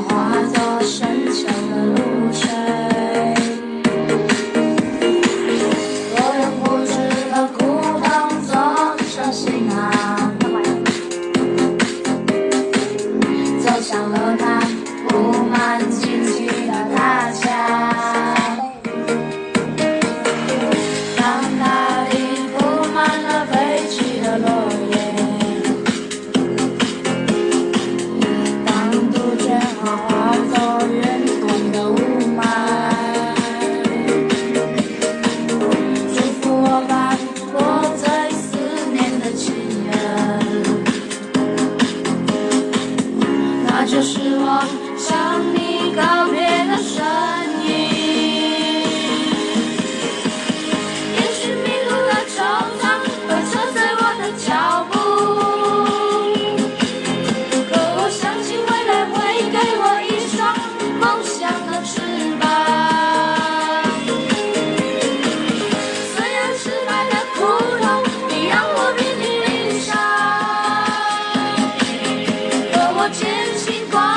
化作深秋的露水。我用固执的孤藤做走向了他那就是我真心话。